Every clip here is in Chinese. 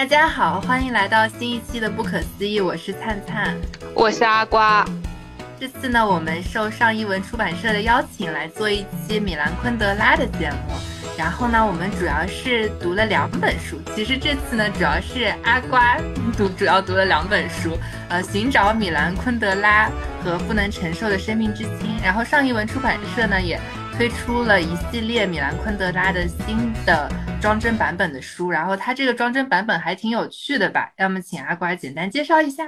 大家好，欢迎来到新一期的《不可思议》，我是灿灿，我是阿瓜。这次呢，我们受上译文出版社的邀请来做一期米兰昆德拉的节目。然后呢，我们主要是读了两本书。其实这次呢，主要是阿瓜读，主要读了两本书，呃，寻找米兰昆德拉和不能承受的生命之轻。然后上译文出版社呢，也推出了一系列米兰昆德拉的新的。装帧版本的书，然后它这个装帧版本还挺有趣的吧？要么请阿瓜简单介绍一下。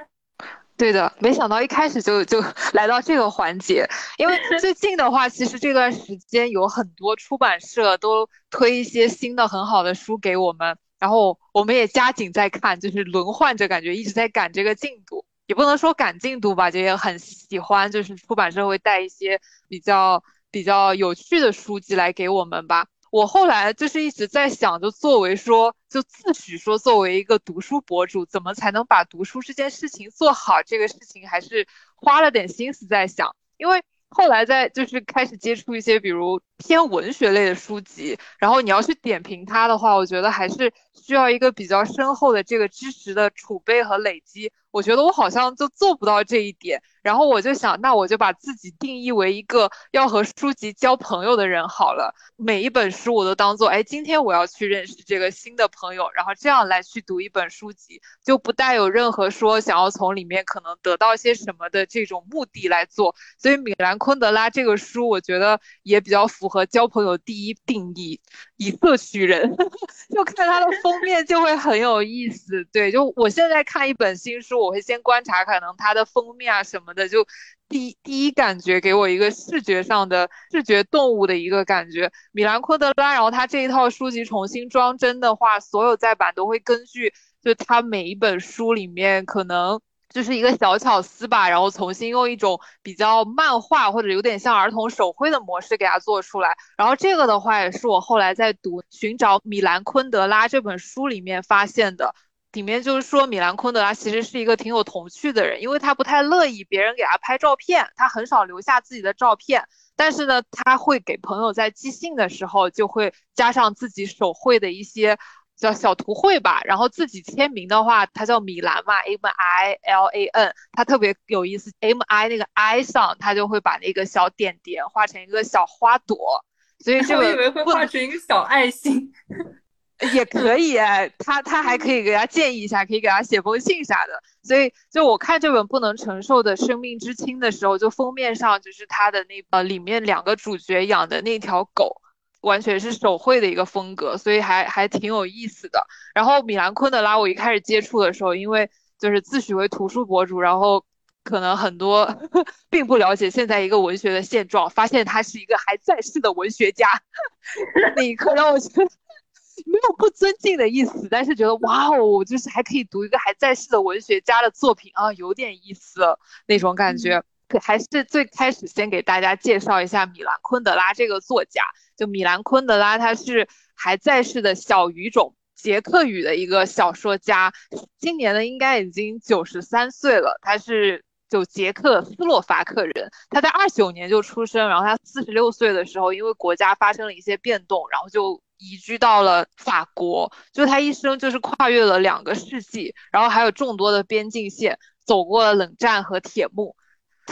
对的，没想到一开始就就来到这个环节，因为最近的话，其实这段时间有很多出版社都推一些新的很好的书给我们，然后我们也加紧在看，就是轮换着感觉一直在赶这个进度，也不能说赶进度吧，就也很喜欢，就是出版社会带一些比较比较有趣的书籍来给我们吧。我后来就是一直在想，就作为说，就自诩说作为一个读书博主，怎么才能把读书这件事情做好？这个事情还是花了点心思在想，因为后来在就是开始接触一些比如偏文学类的书籍，然后你要去点评它的话，我觉得还是需要一个比较深厚的这个知识的储备和累积。我觉得我好像就做不到这一点。然后我就想，那我就把自己定义为一个要和书籍交朋友的人好了。每一本书我都当做，哎，今天我要去认识这个新的朋友，然后这样来去读一本书籍，就不带有任何说想要从里面可能得到些什么的这种目的来做。所以米兰昆德拉这个书，我觉得也比较符和交朋友第一定义，以色取人。就看它的封面就会很有意思。对，就我现在看一本新书，我会先观察可能它的封面啊什么。的就第第一感觉给我一个视觉上的视觉动物的一个感觉，米兰昆德拉，然后他这一套书籍重新装帧的话，所有再版都会根据就他每一本书里面可能就是一个小巧思吧，然后重新用一种比较漫画或者有点像儿童手绘的模式给它做出来。然后这个的话也是我后来在读《寻找米兰昆德拉》这本书里面发现的。里面就是说，米兰昆德拉其实是一个挺有童趣的人，因为他不太乐意别人给他拍照片，他很少留下自己的照片。但是呢，他会给朋友在寄信的时候，就会加上自己手绘的一些叫小图绘吧。然后自己签名的话，他叫米兰嘛，M I L A N，他特别有意思，M I 那个 I 上，他就会把那个小点点画成一个小花朵。所以这 个我以为会画成一个小爱心。也可以，他他还可以给他建议一下，可以给他写封信啥的。所以，就我看这本不能承受的生命之轻的时候，就封面上就是他的那呃里面两个主角养的那条狗，完全是手绘的一个风格，所以还还挺有意思的。然后米兰昆德拉，我一开始接触的时候，因为就是自诩为图书博主，然后可能很多 并不了解现在一个文学的现状，发现他是一个还在世的文学家，那一刻让我觉得。没有不尊敬的意思，但是觉得哇哦，就是还可以读一个还在世的文学家的作品啊，有点意思那种感觉。还是最开始先给大家介绍一下米兰昆德拉这个作家。就米兰昆德拉，他是还在世的小语种捷克语的一个小说家，今年呢应该已经九十三岁了。他是就捷克斯洛伐克人，他在二九年就出生，然后他四十六岁的时候，因为国家发生了一些变动，然后就。移居到了法国，就他一生就是跨越了两个世纪，然后还有众多的边境线，走过了冷战和铁幕。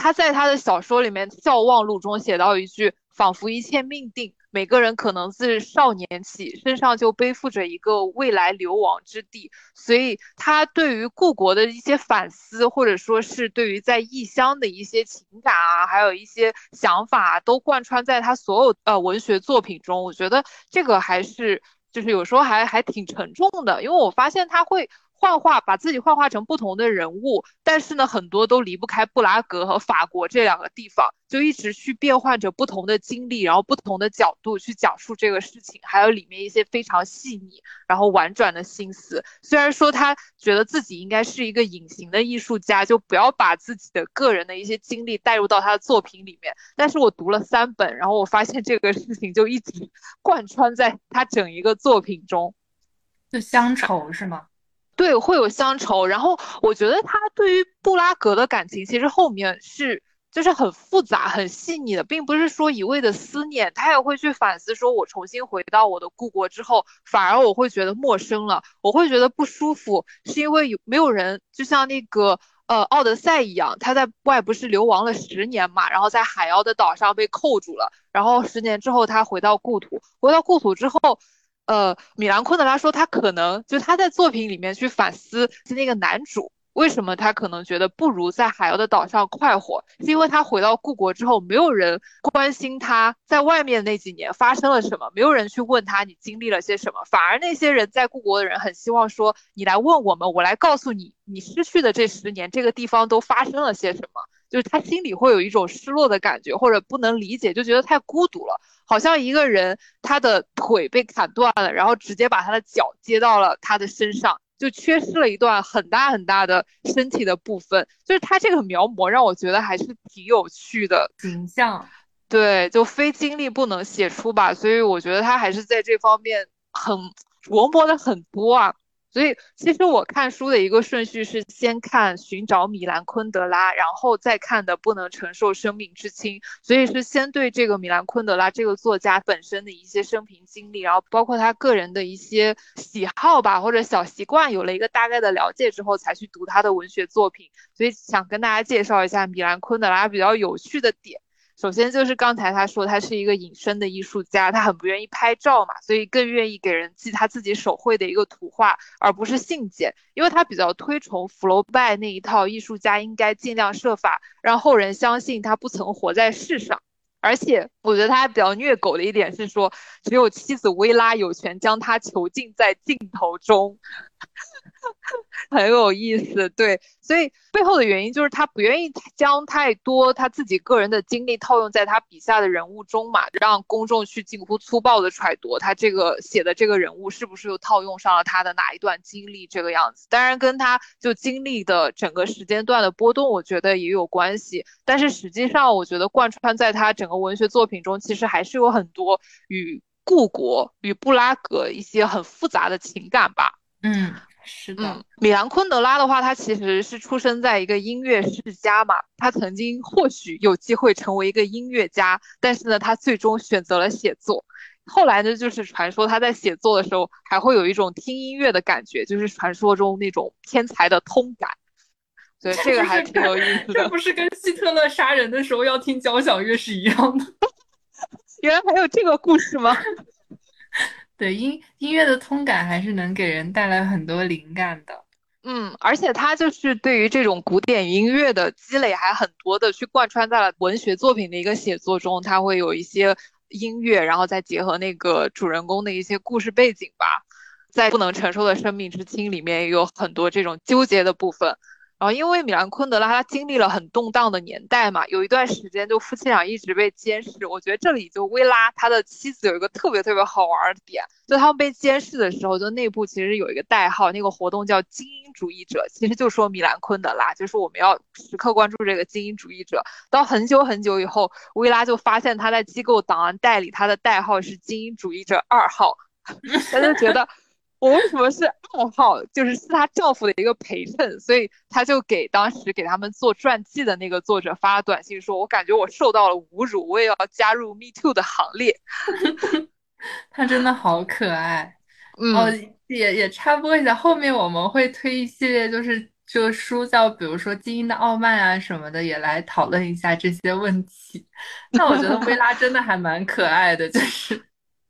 他在他的小说里面《笑忘录》中写到一句：“仿佛一切命定。”每个人可能自少年起身上就背负着一个未来流亡之地，所以他对于故国的一些反思，或者说是对于在异乡的一些情感啊，还有一些想法，都贯穿在他所有呃文学作品中。我觉得这个还是就是有时候还还挺沉重的，因为我发现他会。幻化，把自己幻化成不同的人物，但是呢，很多都离不开布拉格和法国这两个地方，就一直去变换着不同的经历，然后不同的角度去讲述这个事情，还有里面一些非常细腻，然后婉转的心思。虽然说他觉得自己应该是一个隐形的艺术家，就不要把自己的个人的一些经历带入到他的作品里面，但是我读了三本，然后我发现这个事情就一直 贯穿在他整一个作品中，就乡愁是吗？对，会有乡愁。然后我觉得他对于布拉格的感情，其实后面是就是很复杂、很细腻的，并不是说一味的思念，他也会去反思，说我重新回到我的故国之后，反而我会觉得陌生了，我会觉得不舒服，是因为有没有人，就像那个呃奥德赛一样，他在外不是流亡了十年嘛，然后在海妖的岛上被扣住了，然后十年之后他回到故土，回到故土之后，呃，米兰昆德拉说他可能就他在作品里面去反思那个男主。为什么他可能觉得不如在海妖的岛上快活？是因为他回到故国之后，没有人关心他在外面那几年发生了什么，没有人去问他你经历了些什么，反而那些人在故国的人很希望说你来问我们，我来告诉你，你失去的这十年这个地方都发生了些什么。就是他心里会有一种失落的感觉，或者不能理解，就觉得太孤独了，好像一个人他的腿被砍断了，然后直接把他的脚接到了他的身上。就缺失了一段很大很大的身体的部分，就是他这个描摹让我觉得还是挺有趣的形象，对，就非经历不能写出吧，所以我觉得他还是在这方面很琢磨的很多啊。所以，其实我看书的一个顺序是先看《寻找米兰昆德拉》，然后再看的《不能承受生命之轻》。所以是先对这个米兰昆德拉这个作家本身的一些生平经历，然后包括他个人的一些喜好吧，或者小习惯，有了一个大概的了解之后，才去读他的文学作品。所以想跟大家介绍一下米兰昆德拉比较有趣的点。首先就是刚才他说他是一个隐身的艺术家，他很不愿意拍照嘛，所以更愿意给人寄他自己手绘的一个图画，而不是信件，因为他比较推崇福楼拜那一套，艺术家应该尽量设法让后人相信他不曾活在世上。而且我觉得他还比较虐狗的一点是说，只有妻子薇拉有权将他囚禁在镜头中。很有意思，对，所以背后的原因就是他不愿意将太多他自己个人的经历套用在他笔下的人物中嘛，让公众去近乎粗暴的揣度他这个写的这个人物是不是又套用上了他的哪一段经历这个样子。当然跟他就经历的整个时间段的波动，我觉得也有关系。但是实际上，我觉得贯穿在他整个文学作品中，其实还是有很多与故国与布拉格一些很复杂的情感吧。嗯。是的，米兰昆德拉的话，他其实是出生在一个音乐世家嘛，他曾经或许有机会成为一个音乐家，但是呢，他最终选择了写作。后来呢，就是传说他在写作的时候还会有一种听音乐的感觉，就是传说中那种天才的通感。所以这个还挺有意思的。这不是跟希特勒杀人的时候要听交响乐是一样的？原来还有这个故事吗？对音音乐的通感还是能给人带来很多灵感的，嗯，而且他就是对于这种古典音乐的积累还很多的，去贯穿在了文学作品的一个写作中，他会有一些音乐，然后再结合那个主人公的一些故事背景吧，在不能承受的生命之轻里面也有很多这种纠结的部分。然后，因为米兰昆德拉他经历了很动荡的年代嘛，有一段时间就夫妻俩一直被监视。我觉得这里就薇拉他的妻子有一个特别特别好玩的点，就他们被监视的时候，就内部其实有一个代号，那个活动叫精英主义者，其实就说米兰昆德拉，就是我们要时刻关注这个精英主义者。到很久很久以后，薇拉就发现他在机构档案袋里，他的代号是精英主义者二号，他就觉得。我为什么是二号？就是是她丈夫的一个陪衬，所以她就给当时给他们做传记的那个作者发了短信，说：“我感觉我受到了侮辱，我也要加入 Me Too 的行列。”她真的好可爱。哦，也也插播一下，后面我们会推一系列，就是就书叫，比如说《精英的傲慢》啊什么的，也来讨论一下这些问题。那我觉得薇拉真的还蛮可爱的，就是。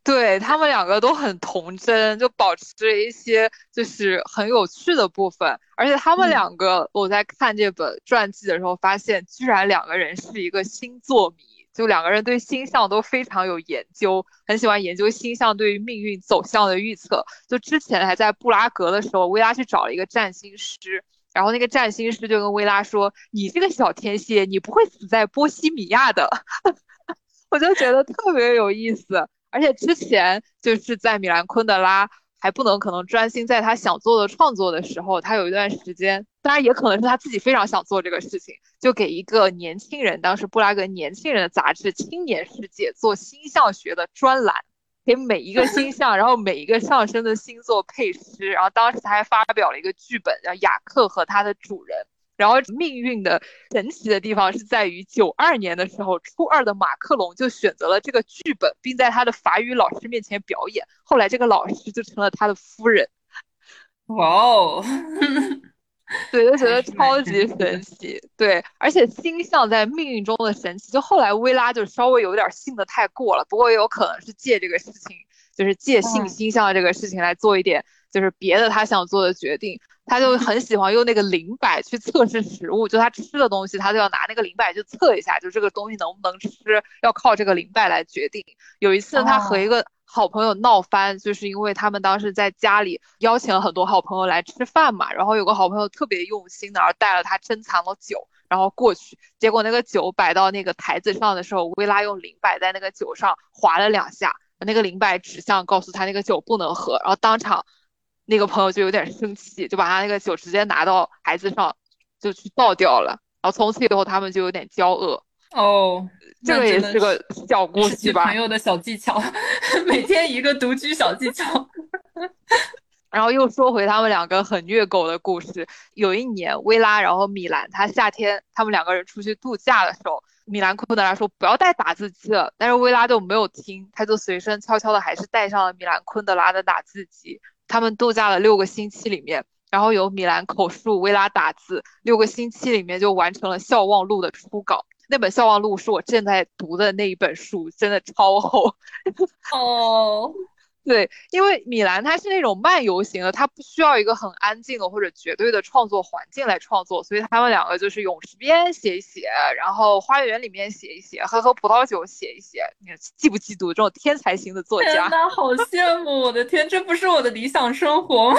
对他们两个都很童真，就保持着一些就是很有趣的部分。而且他们两个，我在看这本传记的时候，发现居然两个人是一个星座迷，就两个人对星象都非常有研究，很喜欢研究星象对于命运走向的预测。就之前还在布拉格的时候，薇拉去找了一个占星师，然后那个占星师就跟薇拉说：“你这个小天蝎，你不会死在波西米亚的。”我就觉得特别有意思。而且之前就是在米兰昆德拉还不能可能专心在他想做的创作的时候，他有一段时间，当然也可能是他自己非常想做这个事情，就给一个年轻人，当时布拉格年轻人的杂志《青年世界》做星象学的专栏，给每一个星象，然后每一个上升的星座配诗，然后当时他还发表了一个剧本叫《雅克和他的主人》。然后命运的神奇的地方是在于，九二年的时候，初二的马克龙就选择了这个剧本，并在他的法语老师面前表演。后来这个老师就成了他的夫人。哇哦！对，就觉得超级神奇。对，而且星象在命运中的神奇，就后来薇拉就稍微有点信的太过了。不过也有可能是借这个事情，就是借信星象这个事情来做一点，就是别的他想做的决定。他就很喜欢用那个灵摆去测试食物，就他吃的东西，他就要拿那个灵摆去测一下，就这个东西能不能吃，要靠这个灵摆来决定。有一次他和一个。好朋友闹翻，就是因为他们当时在家里邀请了很多好朋友来吃饭嘛，然后有个好朋友特别用心的，而带了他珍藏的酒，然后过去，结果那个酒摆到那个台子上的时候，薇拉用灵摆在那个酒上划了两下，那个灵摆指向告诉他那个酒不能喝，然后当场那个朋友就有点生气，就把他那个酒直接拿到孩子上就去倒掉了，然后从此以后他们就有点交恶。哦，这个也是个小故事吧？朋友的小技巧，每天一个独居小技巧。然后又说回他们两个很虐狗的故事。有一年，薇拉然后米兰，他夏天他们两个人出去度假的时候，米兰昆德拉说不要带打字机了，但是薇拉就没有听，他就随身悄悄的还是带上了米兰昆德拉的打字机。他们度假了六个星期里面，然后由米兰口述，维拉打字，六个星期里面就完成了《笑忘录》的初稿。那本《笑忘录》是我正在读的那一本书，真的超厚。哦，对，因为米兰他是那种漫游型的，他不需要一个很安静的或者绝对的创作环境来创作，所以他们两个就是泳池边写一写，然后花园里面写一写，喝喝葡萄酒写一写。你嫉不嫉妒这种天才型的作家？天呐，好羡慕！我的天，这不是我的理想生活吗？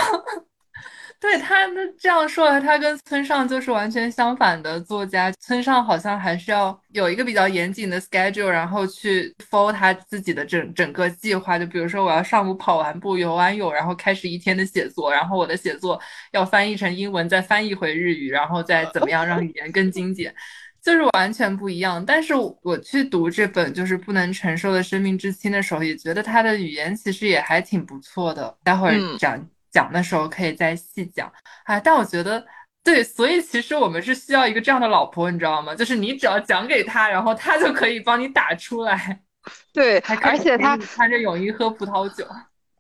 对他那这样说来，他跟村上就是完全相反的作家。村上好像还是要有一个比较严谨的 schedule，然后去 follow 他自己的整整个计划。就比如说，我要上午跑完步、游完泳，然后开始一天的写作，然后我的写作要翻译成英文，再翻译回日语，然后再怎么样让语言更精简，就是完全不一样。但是我去读这本就是不能承受的生命之轻的时候，也觉得他的语言其实也还挺不错的。待会儿讲。讲的时候可以再细讲，哎，但我觉得对，所以其实我们是需要一个这样的老婆，你知道吗？就是你只要讲给他，然后他就可以帮你打出来，对，而且他穿着泳衣喝葡萄酒。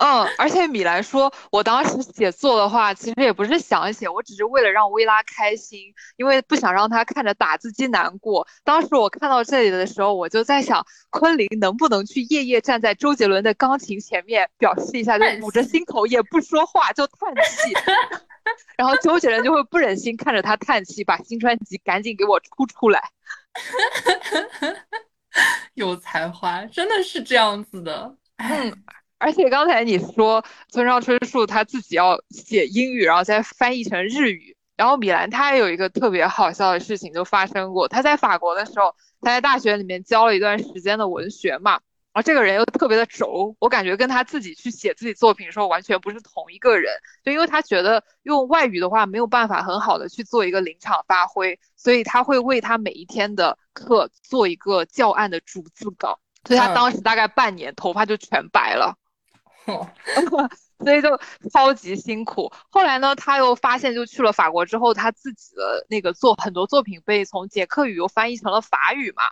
嗯，而且米兰说，我当时写作的话，其实也不是想写，我只是为了让薇拉开心，因为不想让她看着打字机难过。当时我看到这里的时候，我就在想，昆凌能不能去夜夜站在周杰伦的钢琴前面，表示一下，就捂着心口也不说话，就叹气，然后周杰伦就会不忍心看着他叹气，把新专辑赶紧给我出出来。有才华，真的是这样子的。嗯。而且刚才你说村上春树他自己要写英语，然后再翻译成日语。然后米兰他也有一个特别好笑的事情就发生过。他在法国的时候，他在大学里面教了一段时间的文学嘛。然后这个人又特别的轴，我感觉跟他自己去写自己作品的时候完全不是同一个人。就因为他觉得用外语的话没有办法很好的去做一个临场发挥，所以他会为他每一天的课做一个教案的逐字稿。所以他当时大概半年头发就全白了。哦 所以就超级辛苦。后来呢，他又发现，就去了法国之后，他自己的那个作很多作品被从捷克语又翻译成了法语嘛。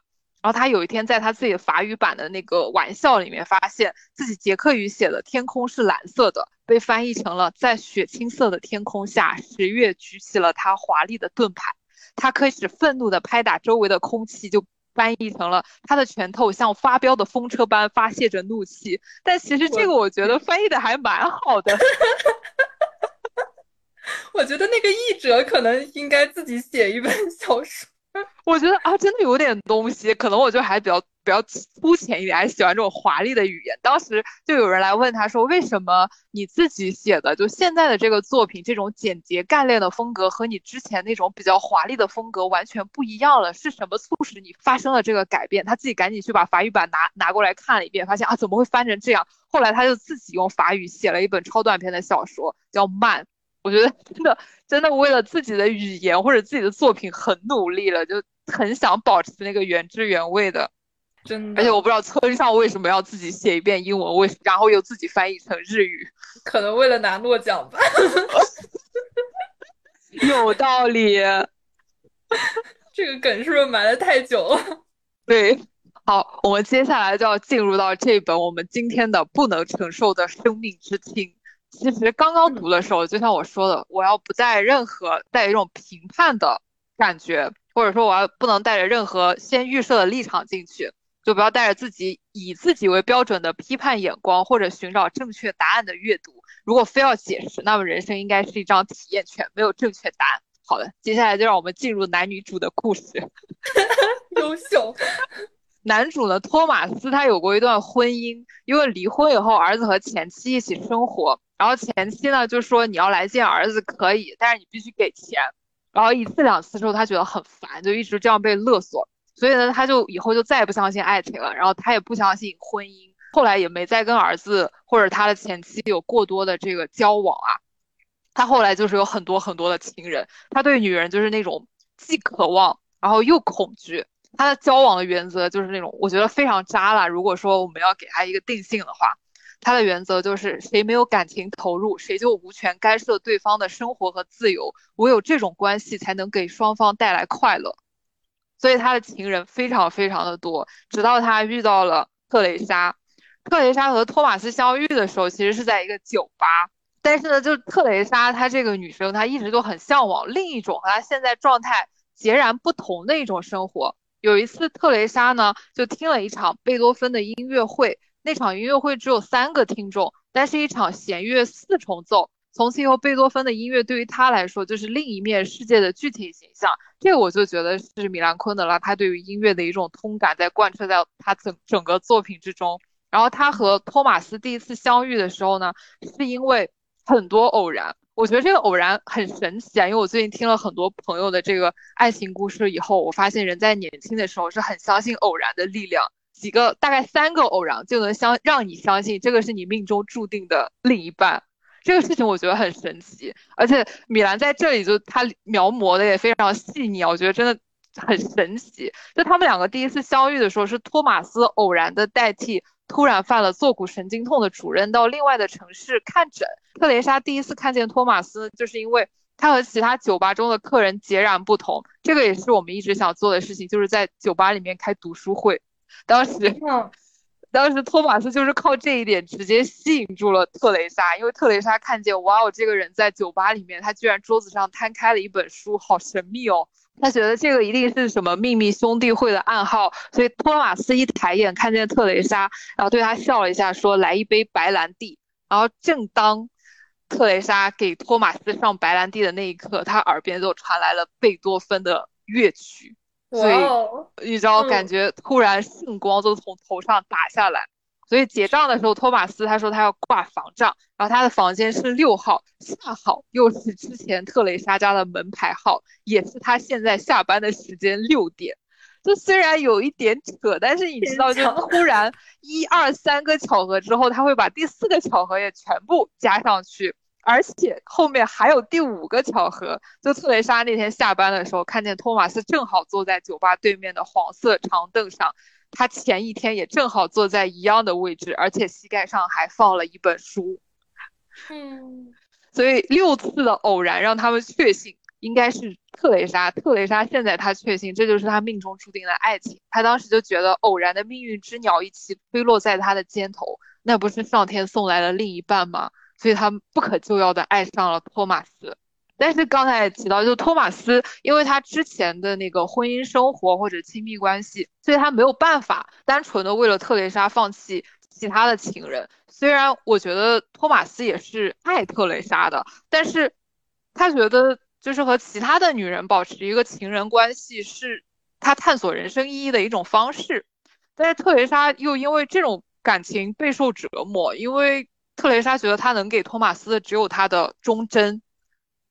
然后他有一天在他自己的法语版的那个玩笑里面，发现自己捷克语写的“天空是蓝色的”被翻译成了“在雪青色的天空下，十月举起了他华丽的盾牌”。他开始愤怒地拍打周围的空气，就。翻译成了他的拳头像发飙的风车般发泄着怒气，但其实这个我觉得翻译的还蛮好的。我觉得那个译者可能应该自己写一本小说。我觉得啊，真的有点东西，可能我就还比较比较粗浅一点，还喜欢这种华丽的语言。当时就有人来问他说：“为什么你自己写的就现在的这个作品，这种简洁干练的风格和你之前那种比较华丽的风格完全不一样了？是什么促使你发生了这个改变？”他自己赶紧去把法语版拿拿过来看了一遍，发现啊，怎么会翻成这样？后来他就自己用法语写了一本超短篇的小说，叫《慢》。我觉得真的真的为了自己的语言或者自己的作品很努力了，就很想保持那个原汁原味的。真的，而且我不知道村上为什么要自己写一遍英文，为然后又自己翻译成日语，可能为了拿诺奖吧。有道理。这个梗是不是埋的太久了？对，好，我们接下来就要进入到这本我们今天的不能承受的生命之轻。其实刚刚读的时候，就像我说的，我要不带任何带一种评判的感觉，或者说我要不能带着任何先预设的立场进去，就不要带着自己以自己为标准的批判眼光或者寻找正确答案的阅读。如果非要解释，那么人生应该是一张体验券，没有正确答案。好的，接下来就让我们进入男女主的故事。优秀。男主呢，托马斯他有过一段婚姻，因为离婚以后，儿子和前妻一起生活。然后前妻呢就说你要来见儿子可以，但是你必须给钱。然后一次两次之后，他觉得很烦，就一直这样被勒索。所以呢，他就以后就再也不相信爱情了。然后他也不相信婚姻，后来也没再跟儿子或者他的前妻有过多的这个交往啊。他后来就是有很多很多的情人，他对女人就是那种既渴望然后又恐惧。他的交往的原则就是那种，我觉得非常渣了。如果说我们要给他一个定性的话，他的原则就是谁没有感情投入，谁就无权干涉对方的生活和自由。唯有这种关系才能给双方带来快乐。所以他的情人非常非常的多，直到他遇到了特蕾莎。特蕾莎和托马斯相遇的时候，其实是在一个酒吧。但是呢，就是特蕾莎她这个女生，她一直都很向往另一种和她现在状态截然不同的一种生活。有一次，特蕾莎呢就听了一场贝多芬的音乐会。那场音乐会只有三个听众，但是一场弦乐四重奏。从此以后，贝多芬的音乐对于他来说就是另一面世界的具体形象。这个我就觉得是米兰昆德拉他对于音乐的一种通感在贯彻在他整整个作品之中。然后他和托马斯第一次相遇的时候呢，是因为很多偶然。我觉得这个偶然很神奇啊，因为我最近听了很多朋友的这个爱情故事以后，我发现人在年轻的时候是很相信偶然的力量。几个大概三个偶然就能相让你相信这个是你命中注定的另一半，这个事情我觉得很神奇。而且米兰在这里就他描摹的也非常细腻，我觉得真的很神奇。就他们两个第一次相遇的时候，是托马斯偶然的代替突然犯了坐骨神经痛的主任到另外的城市看诊。特蕾莎第一次看见托马斯，就是因为他和其他酒吧中的客人截然不同。这个也是我们一直想做的事情，就是在酒吧里面开读书会。当时，当时托马斯就是靠这一点直接吸引住了特蕾莎，因为特蕾莎看见，哇哦，这个人在酒吧里面，他居然桌子上摊开了一本书，好神秘哦。他觉得这个一定是什么秘密兄弟会的暗号，所以托马斯一抬眼看见特蕾莎，然后对他笑了一下，说来一杯白兰地。然后正当特蕾莎给托马斯上白兰地的那一刻，他耳边就传来了贝多芬的乐曲。所以你知道，感觉突然圣光都从头上打下来。所以结账的时候，托马斯他说他要挂房账，然后他的房间是六号，恰好又是之前特蕾莎家的门牌号，也是他现在下班的时间六点。这虽然有一点扯，但是你知道，就突然一二三个巧合之后，他会把第四个巧合也全部加上去。而且后面还有第五个巧合，就特蕾莎那天下班的时候，看见托马斯正好坐在酒吧对面的黄色长凳上，他前一天也正好坐在一样的位置，而且膝盖上还放了一本书。嗯，所以六次的偶然让他们确信应该是特蕾莎。特蕾莎现在他确信这就是他命中注定的爱情。他当时就觉得偶然的命运之鸟一起飞落在他的肩头，那不是上天送来的另一半吗？所以他不可救药的爱上了托马斯，但是刚才也提到，就托马斯，因为他之前的那个婚姻生活或者亲密关系，所以他没有办法单纯的为了特蕾莎放弃其他的情人。虽然我觉得托马斯也是爱特蕾莎的，但是他觉得就是和其他的女人保持一个情人关系是他探索人生意义的一种方式。但是特蕾莎又因为这种感情备受折磨，因为。特蕾莎觉得她能给托马斯的只有她的忠贞，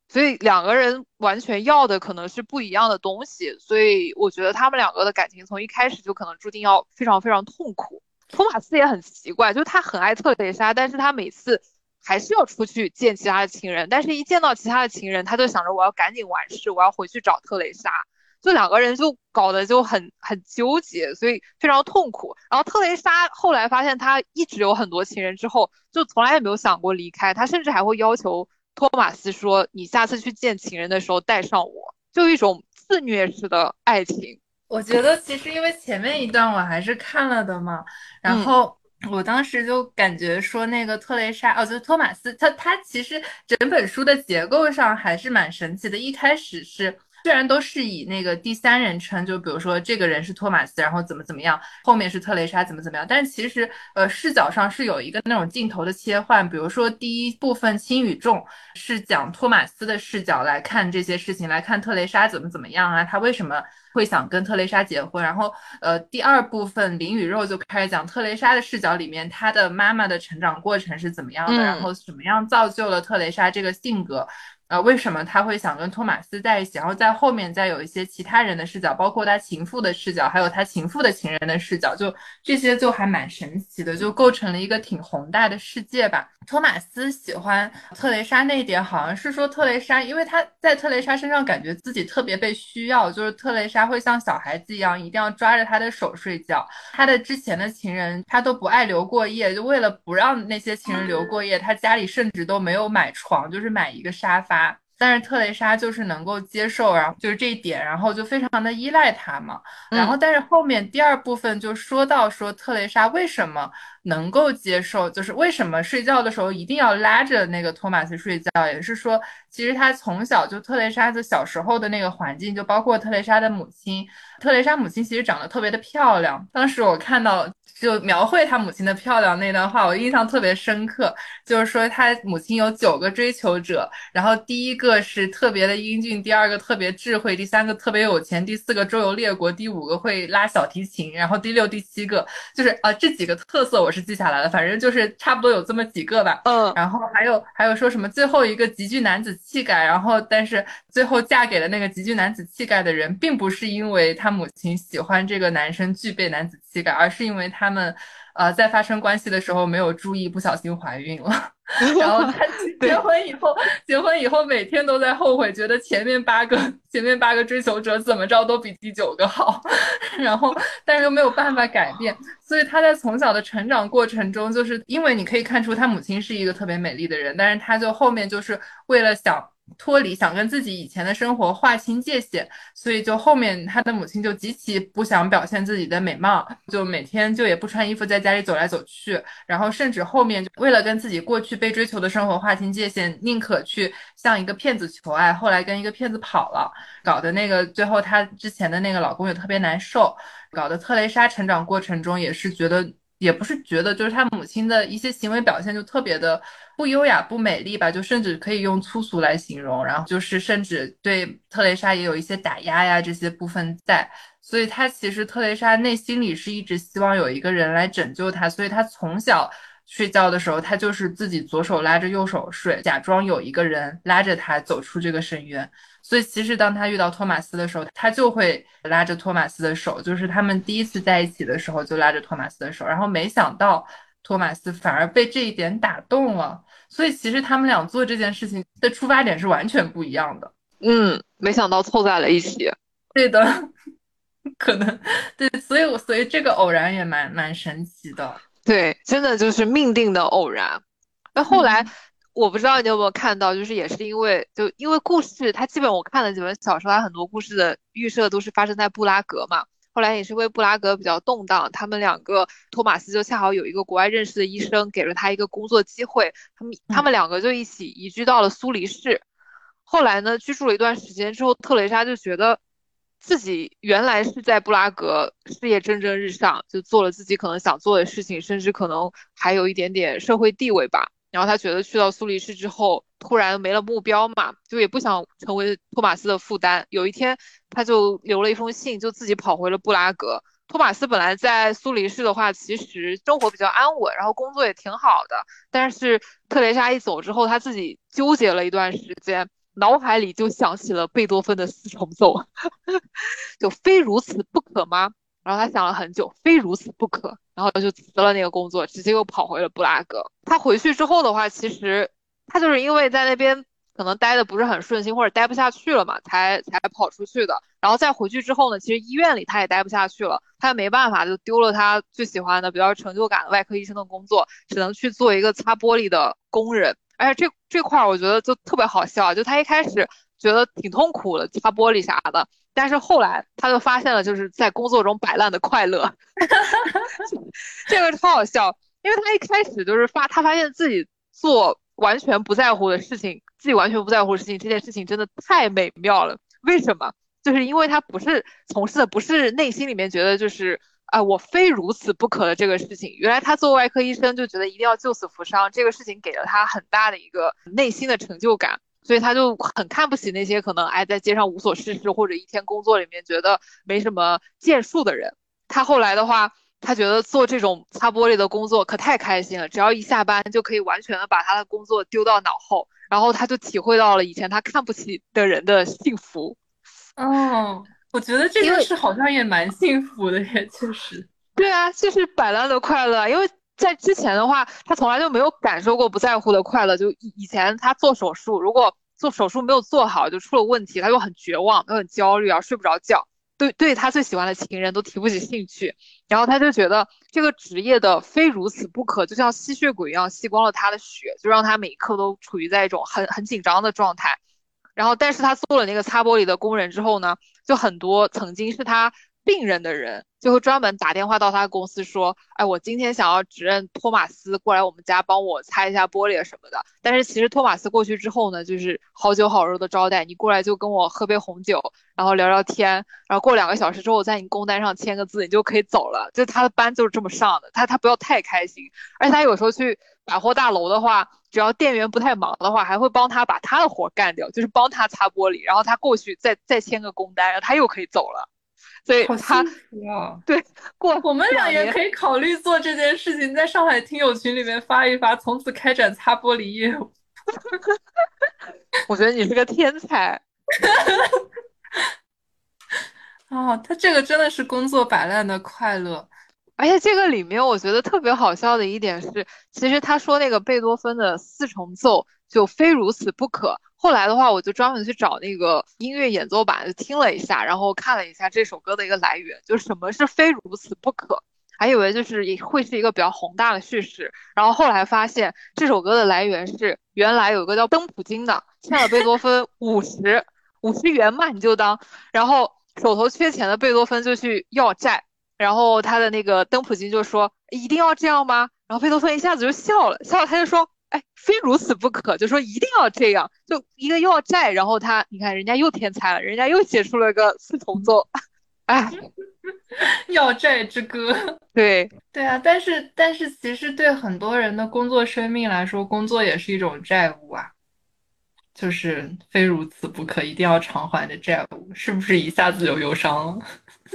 所以两个人完全要的可能是不一样的东西，所以我觉得他们两个的感情从一开始就可能注定要非常非常痛苦。托马斯也很奇怪，就他很爱特蕾莎，但是他每次还是要出去见其他的情人，但是一见到其他的情人，他就想着我要赶紧完事，我要回去找特蕾莎。就两个人就搞得就很很纠结，所以非常痛苦。然后特蕾莎后来发现他一直有很多情人之后，就从来也没有想过离开。他甚至还会要求托马斯说：“你下次去见情人的时候带上我。”就一种自虐式的爱情。我觉得其实因为前面一段我还是看了的嘛，然后我当时就感觉说那个特蕾莎，哦，就托马斯，他他其实整本书的结构上还是蛮神奇的，一开始是。虽然都是以那个第三人称，就比如说这个人是托马斯，然后怎么怎么样，后面是特蕾莎怎么怎么样，但是其实呃视角上是有一个那种镜头的切换，比如说第一部分轻与重是讲托马斯的视角来看这些事情，来看特蕾莎怎么怎么样啊，他为什么会想跟特蕾莎结婚，然后呃第二部分灵与肉就开始讲特蕾莎的视角里面，她的妈妈的成长过程是怎么样的，然后怎么样造就了特蕾莎这个性格。呃，为什么他会想跟托马斯在一起？然后在后面再有一些其他人的视角，包括他情妇的视角，还有他情妇的情人的视角，就这些就还蛮神奇的，就构成了一个挺宏大的世界吧。托马斯喜欢特蕾莎那一点，好像是说特蕾莎，因为他在特蕾莎身上感觉自己特别被需要，就是特蕾莎会像小孩子一样，一定要抓着他的手睡觉。他的之前的情人他都不爱留过夜，就为了不让那些情人留过夜，他家里甚至都没有买床，就是买一个沙发。但是特蕾莎就是能够接受，然后就是这一点，然后就非常的依赖他嘛。然后，但是后面第二部分就说到说特蕾莎为什么能够接受，就是为什么睡觉的时候一定要拉着那个托马斯睡觉，也是说其实他从小就特蕾莎的小时候的那个环境，就包括特蕾莎的母亲，特蕾莎母亲其实长得特别的漂亮。当时我看到。就描绘他母亲的漂亮那段话，我印象特别深刻。就是说他母亲有九个追求者，然后第一个是特别的英俊，第二个特别智慧，第三个特别有钱，第四个周游列国，第五个会拉小提琴，然后第六、第七个就是啊这几个特色我是记下来了，反正就是差不多有这么几个吧。嗯，然后还有还有说什么最后一个极具男子气概，然后但是最后嫁给了那个极具男子气概的人，并不是因为他母亲喜欢这个男生具备男子气概，而是因为他。他们，呃，在发生关系的时候没有注意，不小心怀孕了。然后他结婚以后，结婚以后每天都在后悔，觉得前面八个前面八个追求者怎么着都比第九个好。然后，但是又没有办法改变，所以他在从小的成长过程中，就是因为你可以看出他母亲是一个特别美丽的人，但是他就后面就是为了想。脱离想跟自己以前的生活划清界限，所以就后面他的母亲就极其不想表现自己的美貌，就每天就也不穿衣服在家里走来走去，然后甚至后面为了跟自己过去被追求的生活划清界限，宁可去向一个骗子求爱，后来跟一个骗子跑了，搞得那个最后她之前的那个老公也特别难受，搞得特蕾莎成长过程中也是觉得。也不是觉得，就是他母亲的一些行为表现就特别的不优雅、不美丽吧，就甚至可以用粗俗来形容。然后就是甚至对特蕾莎也有一些打压呀这些部分在，所以他其实特蕾莎内心里是一直希望有一个人来拯救她，所以她从小。睡觉的时候，他就是自己左手拉着右手睡，假装有一个人拉着他走出这个深渊。所以，其实当他遇到托马斯的时候，他就会拉着托马斯的手，就是他们第一次在一起的时候就拉着托马斯的手。然后，没想到托马斯反而被这一点打动了。所以，其实他们俩做这件事情的出发点是完全不一样的。嗯，没想到凑在了一起。对的，可能对，所以，我所以这个偶然也蛮蛮神奇的。对，真的就是命定的偶然。那后来，我不知道你有没有看到，就是也是因为，就因为故事，它基本我看了几本小说，它很多故事的预设都是发生在布拉格嘛。后来也是因为布拉格比较动荡，他们两个托马斯就恰好有一个国外认识的医生，给了他一个工作机会，他们他们两个就一起移居到了苏黎世。后来呢，居住了一段时间之后，特蕾莎就觉得。自己原来是在布拉格事业蒸蒸日上，就做了自己可能想做的事情，甚至可能还有一点点社会地位吧。然后他觉得去到苏黎世之后，突然没了目标嘛，就也不想成为托马斯的负担。有一天，他就留了一封信，就自己跑回了布拉格。托马斯本来在苏黎世的话，其实生活比较安稳，然后工作也挺好的。但是特蕾莎一走之后，他自己纠结了一段时间。脑海里就想起了贝多芬的四重奏，就非如此不可吗？然后他想了很久，非如此不可，然后就辞了那个工作，直接又跑回了布拉格。他回去之后的话，其实他就是因为在那边可能待的不是很顺心，或者待不下去了嘛，才才跑出去的。然后再回去之后呢，其实医院里他也待不下去了，他也没办法，就丢了他最喜欢的、比较成就感的外科医生的工作，只能去做一个擦玻璃的工人。而且这这块儿我觉得就特别好笑，就他一开始觉得挺痛苦的，擦玻璃啥的。但是后来他就发现了，就是在工作中摆烂的快乐，这个超好笑。因为他一开始就是发，他发现自己做完全不在乎的事情，自己完全不在乎的事情，这件事情真的太美妙了。为什么？就是因为他不是从事的，不是内心里面觉得就是啊，我非如此不可的这个事情。原来他做外科医生就觉得一定要救死扶伤，这个事情给了他很大的一个内心的成就感。所以他就很看不起那些可能哎在街上无所事事或者一天工作里面觉得没什么建树的人。他后来的话，他觉得做这种擦玻璃的工作可太开心了，只要一下班就可以完全的把他的工作丢到脑后，然后他就体会到了以前他看不起的人的幸福。哦，我觉得这件事好像也蛮幸福的耶，确实。对啊，就是摆烂的快乐，因为。在之前的话，他从来就没有感受过不在乎的快乐。就以前他做手术，如果做手术没有做好，就出了问题，他就很绝望，他很焦虑啊，睡不着觉，对对他最喜欢的情人都提不起兴趣。然后他就觉得这个职业的非如此不可，就像吸血鬼一样吸光了他的血，就让他每一刻都处于在一种很很紧张的状态。然后，但是他做了那个擦玻璃的工人之后呢，就很多曾经是他。病人的人就会专门打电话到他公司说：“哎，我今天想要指认托马斯过来我们家帮我擦一下玻璃什么的。”但是其实托马斯过去之后呢，就是好酒好肉的招待你过来，就跟我喝杯红酒，然后聊聊天，然后过两个小时之后在你工单上签个字，你就可以走了。就他的班就是这么上的，他他不要太开心。而且他有时候去百货大楼的话，只要店员不太忙的话，还会帮他把他的活干掉，就是帮他擦玻璃，然后他过去再再签个工单，然后他又可以走了。所以他 对过我们俩也可以考虑做这件事情，在上海听友群里面发一发，从此开展擦玻璃业务。我觉得你是个天才。哦，他这个真的是工作摆烂的快乐，而且这个里面我觉得特别好笑的一点是，其实他说那个贝多芬的四重奏就非如此不可。后来的话，我就专门去找那个音乐演奏版，听了一下，然后看了一下这首歌的一个来源，就是什么是非如此不可，还以为就是会是一个比较宏大的叙事，然后后来发现这首歌的来源是原来有个叫登普金的欠了贝多芬五十五十元嘛，你就当，然后手头缺钱的贝多芬就去要债，然后他的那个登普金就说一定要这样吗？然后贝多芬一下子就笑了，笑了他就说。哎，非如此不可，就说一定要这样，就一个要债，然后他，你看人家又天才了，人家又写出了个四重奏，哎，要债之歌，对对啊，但是但是其实对很多人的工作生命来说，工作也是一种债务啊，就是非如此不可，一定要偿还的债务，是不是一下子就忧伤了？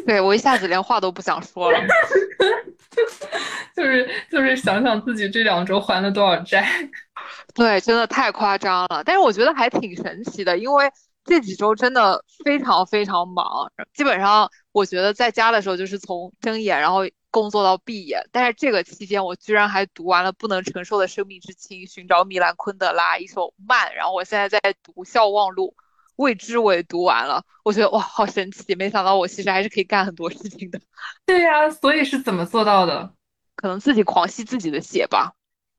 对我一下子连话都不想说了。就是就是想想自己这两周还了多少债，对，真的太夸张了。但是我觉得还挺神奇的，因为这几周真的非常非常忙，基本上我觉得在家的时候就是从睁眼然后工作到闭眼。但是这个期间我居然还读完了《不能承受的生命之轻》，寻找米兰昆德拉一首慢，然后我现在在读《笑忘录》，未知我也读完了。我觉得哇，好神奇！没想到我其实还是可以干很多事情的。对呀，所以是怎么做到的？可能自己狂吸自己的血吧，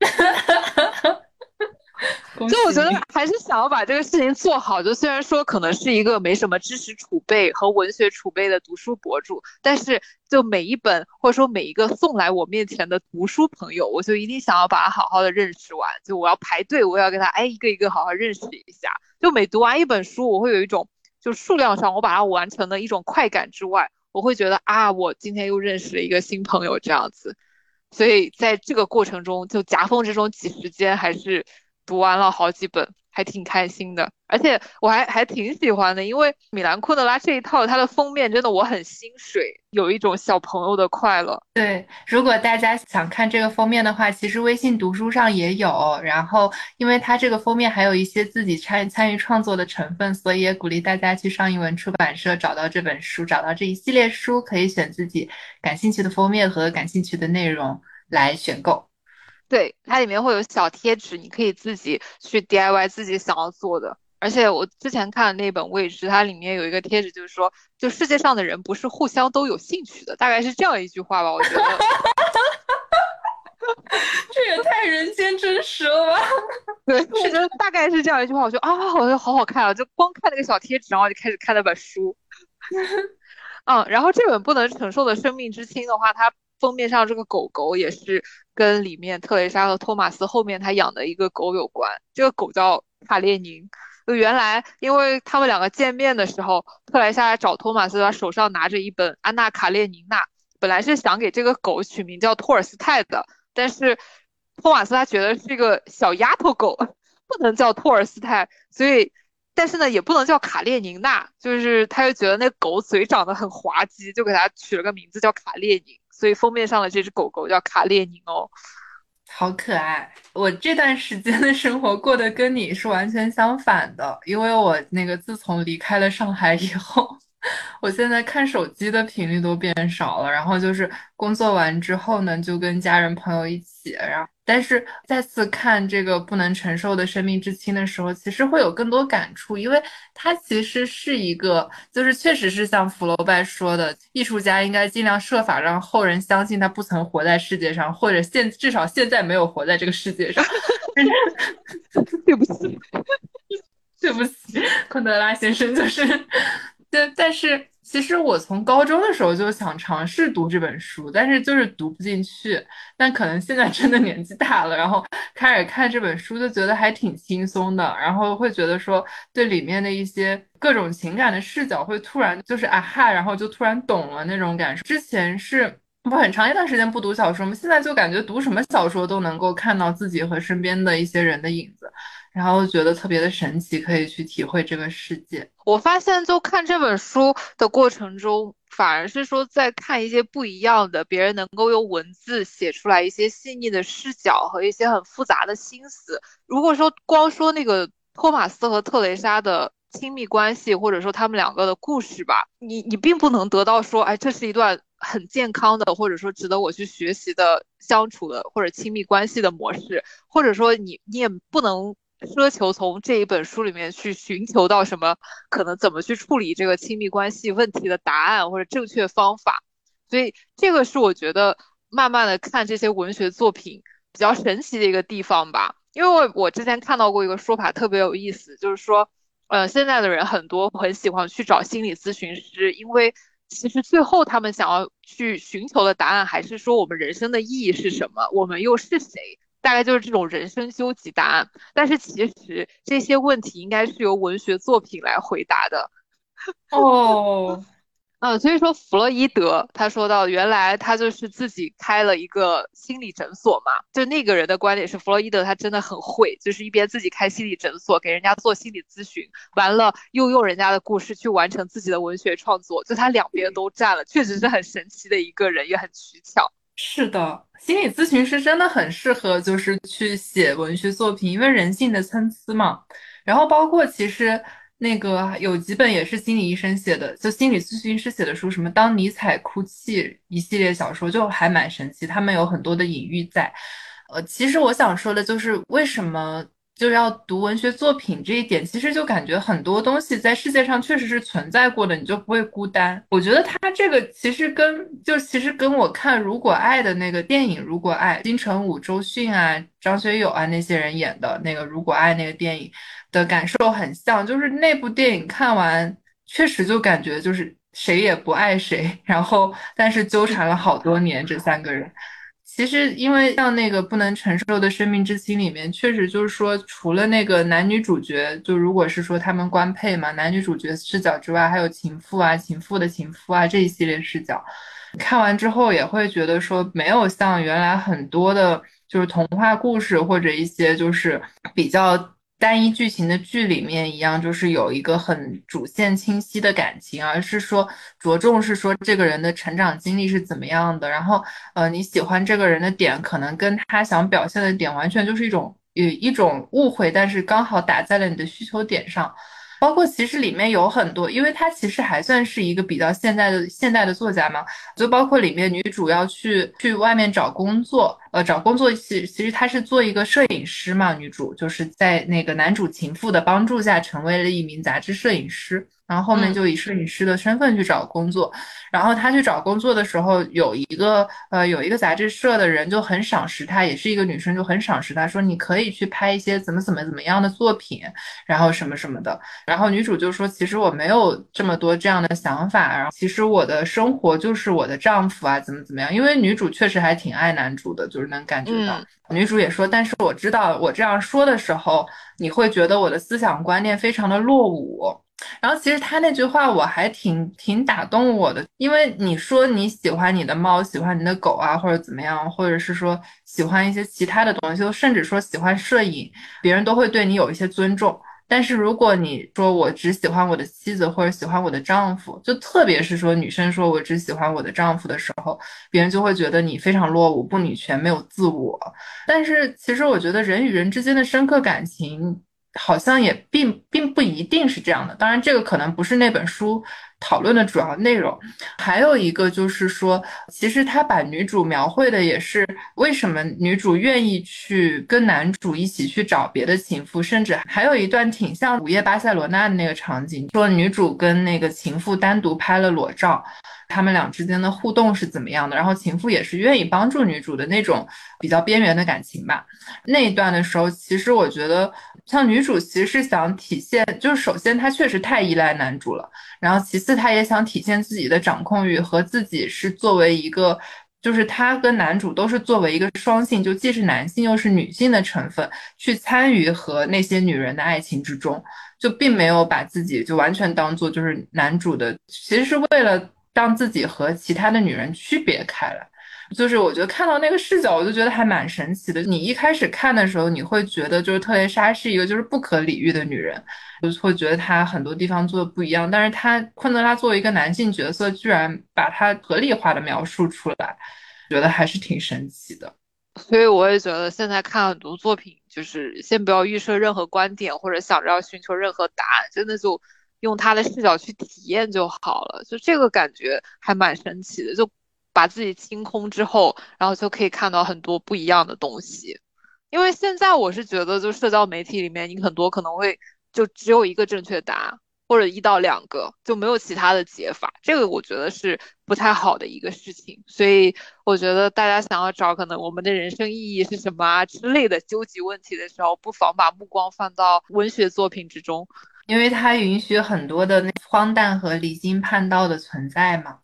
就我觉得还是想要把这个事情做好。就虽然说可能是一个没什么知识储备和文学储备的读书博主，但是就每一本或者说每一个送来我面前的读书朋友，我就一定想要把它好好的认识完。就我要排队，我要跟他哎一个一个好好认识一下。就每读完一本书，我会有一种就数量上我把它完成的一种快感之外，我会觉得啊，我今天又认识了一个新朋友这样子。所以在这个过程中，就夹缝之中挤时间，还是读完了好几本，还挺开心的。而且我还还挺喜欢的，因为米兰昆德拉这一套，它的封面真的我很心水，有一种小朋友的快乐。对，如果大家想看这个封面的话，其实微信读书上也有。然后，因为它这个封面还有一些自己参参与创作的成分，所以也鼓励大家去上译文出版社找到这本书，找到这一系列书，可以选自己感兴趣的封面和感兴趣的内容来选购。对，它里面会有小贴纸，你可以自己去 DIY 自己想要做的。而且我之前看的那本《未知》，它里面有一个贴纸，就是说，就世界上的人不是互相都有兴趣的，大概是这样一句话吧。我觉得，这也太人间真实了吧！对，我觉得大概是这样一句话，我觉得啊，我觉得好好看啊，就光看那个小贴纸，然后就开始看那本书。嗯，然后这本不能承受的生命之轻的话，它封面上这个狗狗也是跟里面特蕾莎和托马斯后面他养的一个狗有关。这个狗叫卡列宁。就原来因为他们两个见面的时候，特蕾莎来找托马斯，他手上拿着一本《安娜卡列宁娜》，本来是想给这个狗取名叫托尔斯泰的，但是托马斯他觉得是个小丫头狗，不能叫托尔斯泰，所以。但是呢，也不能叫卡列宁娜，就是他又觉得那狗嘴长得很滑稽，就给它取了个名字叫卡列宁，所以封面上的这只狗狗叫卡列宁哦，好可爱。我这段时间的生活过得跟你是完全相反的，因为我那个自从离开了上海以后。我现在看手机的频率都变少了，然后就是工作完之后呢，就跟家人朋友一起，然后但是再次看这个不能承受的生命之轻的时候，其实会有更多感触，因为它其实是一个，就是确实是像福楼拜说的，艺术家应该尽量设法让后人相信他不曾活在世界上，或者现至少现在没有活在这个世界上。对不起，对不起，昆德拉先生就是。但但是，其实我从高中的时候就想尝试读这本书，但是就是读不进去。但可能现在真的年纪大了，然后开始看这本书，就觉得还挺轻松的。然后会觉得说，对里面的一些各种情感的视角，会突然就是啊哈，然后就突然懂了那种感受。之前是我很长一段时间不读小说嘛，现在就感觉读什么小说都能够看到自己和身边的一些人的影。然后觉得特别的神奇，可以去体会这个世界。我发现，就看这本书的过程中，反而是说在看一些不一样的，别人能够用文字写出来一些细腻的视角和一些很复杂的心思。如果说光说那个托马斯和特蕾莎的亲密关系，或者说他们两个的故事吧，你你并不能得到说，哎，这是一段很健康的，或者说值得我去学习的相处的或者亲密关系的模式，或者说你你也不能。奢求从这一本书里面去寻求到什么可能怎么去处理这个亲密关系问题的答案或者正确方法，所以这个是我觉得慢慢的看这些文学作品比较神奇的一个地方吧。因为我我之前看到过一个说法特别有意思，就是说，呃，现在的人很多很喜欢去找心理咨询师，因为其实最后他们想要去寻求的答案还是说我们人生的意义是什么，我们又是谁。大概就是这种人生究极答案，但是其实这些问题应该是由文学作品来回答的。哦，嗯，所以说弗洛伊德他说到，原来他就是自己开了一个心理诊所嘛。就那个人的观点是，弗洛伊德他真的很会，就是一边自己开心理诊所给人家做心理咨询，完了又用人家的故事去完成自己的文学创作，就他两边都占了，确实是很神奇的一个人，也很取巧。是的，心理咨询师真的很适合，就是去写文学作品，因为人性的参差嘛。然后包括其实那个有几本也是心理医生写的，就心理咨询师写的书，什么《当尼采哭泣》一系列小说，就还蛮神奇。他们有很多的隐喻在。呃，其实我想说的就是为什么。就要读文学作品这一点，其实就感觉很多东西在世界上确实是存在过的，你就不会孤单。我觉得他这个其实跟就其实跟我看《如果爱》的那个电影《如果爱》，金城武、周迅啊、张学友啊那些人演的那个《如果爱》那个电影的感受很像，就是那部电影看完确实就感觉就是谁也不爱谁，然后但是纠缠了好多年这三个人。其实，因为像那个不能承受的生命之轻里面，确实就是说，除了那个男女主角，就如果是说他们官配嘛，男女主角视角之外，还有情妇啊、情妇的情妇啊这一系列视角，看完之后也会觉得说，没有像原来很多的，就是童话故事或者一些就是比较。单一剧情的剧里面一样，就是有一个很主线清晰的感情，而是说着重是说这个人的成长经历是怎么样的。然后，呃，你喜欢这个人的点，可能跟他想表现的点完全就是一种有一种误会，但是刚好打在了你的需求点上。包括其实里面有很多，因为他其实还算是一个比较现代的现代的作家嘛，就包括里面女主要去去外面找工作，呃，找工作其其实她是做一个摄影师嘛，女主就是在那个男主情妇的帮助下成为了一名杂志摄影师。然后后面就以摄影师的身份去找工作，然后他去找工作的时候，有一个呃有一个杂志社的人就很赏识他，也是一个女生就很赏识他，说你可以去拍一些怎么怎么怎么样的作品，然后什么什么的。然后女主就说，其实我没有这么多这样的想法，然后其实我的生活就是我的丈夫啊，怎么怎么样。因为女主确实还挺爱男主的，就是能感觉到。女主也说，但是我知道我这样说的时候，你会觉得我的思想观念非常的落伍。然后其实他那句话我还挺挺打动我的，因为你说你喜欢你的猫，喜欢你的狗啊，或者怎么样，或者是说喜欢一些其他的东西，甚至说喜欢摄影，别人都会对你有一些尊重。但是如果你说我只喜欢我的妻子或者喜欢我的丈夫，就特别是说女生说我只喜欢我的丈夫的时候，别人就会觉得你非常落伍、不女权、没有自我。但是其实我觉得人与人之间的深刻感情。好像也并并不一定是这样的，当然这个可能不是那本书讨论的主要内容。还有一个就是说，其实他把女主描绘的也是为什么女主愿意去跟男主一起去找别的情妇，甚至还有一段挺像《午夜巴塞罗那》的那个场景，说女主跟那个情妇单独拍了裸照。他们俩之间的互动是怎么样的？然后情妇也是愿意帮助女主的那种比较边缘的感情吧。那一段的时候，其实我觉得像女主其实是想体现，就是首先她确实太依赖男主了，然后其次她也想体现自己的掌控欲和自己是作为一个，就是她跟男主都是作为一个双性，就既是男性又是女性的成分去参与和那些女人的爱情之中，就并没有把自己就完全当做就是男主的，其实是为了。让自己和其他的女人区别开来，就是我觉得看到那个视角，我就觉得还蛮神奇的。你一开始看的时候，你会觉得就是特蕾莎是一个就是不可理喻的女人，就会觉得她很多地方做的不一样。但是她昆德拉作为一个男性角色，居然把她合理化的描述出来，觉得还是挺神奇的。所以我也觉得现在看很多作品，就是先不要预设任何观点，或者想着要寻求任何答案，真的就。用他的视角去体验就好了，就这个感觉还蛮神奇的。就把自己清空之后，然后就可以看到很多不一样的东西。因为现在我是觉得，就社交媒体里面，你很多可能会就只有一个正确答案，或者一到两个，就没有其他的解法。这个我觉得是不太好的一个事情。所以我觉得大家想要找可能我们的人生意义是什么啊之类的究极问题的时候，不妨把目光放到文学作品之中。因为它允许很多的荒诞和离经叛道的存在嘛，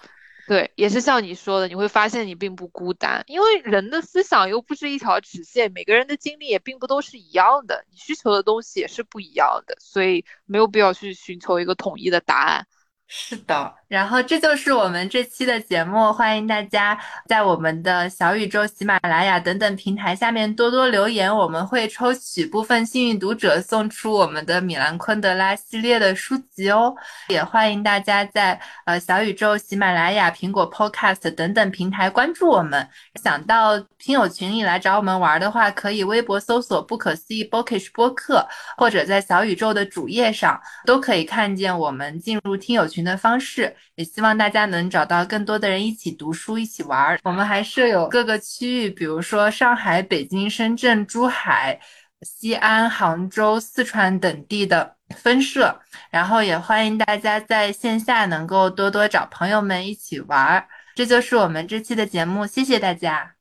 对，也是像你说的，你会发现你并不孤单，因为人的思想又不是一条直线，每个人的经历也并不都是一样的，你需求的东西也是不一样的，所以没有必要去寻求一个统一的答案。是的，然后这就是我们这期的节目，欢迎大家在我们的小宇宙、喜马拉雅等等平台下面多多留言，我们会抽取部分幸运读者送出我们的米兰昆德拉系列的书籍哦。也欢迎大家在呃小宇宙、喜马拉雅、苹果 Podcast 等等平台关注我们。想到听友群里来找我们玩的话，可以微博搜索“不可思议 Bookish 播客”，或者在小宇宙的主页上都可以看见我们进入听友群的方式，也希望大家能找到更多的人一起读书、一起玩儿。我们还设有各个区域，比如说上海、北京、深圳、珠海、西安、杭州、四川等地的分社。然后也欢迎大家在线下能够多多找朋友们一起玩儿。这就是我们这期的节目，谢谢大家，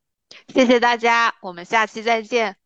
谢谢大家，我们下期再见。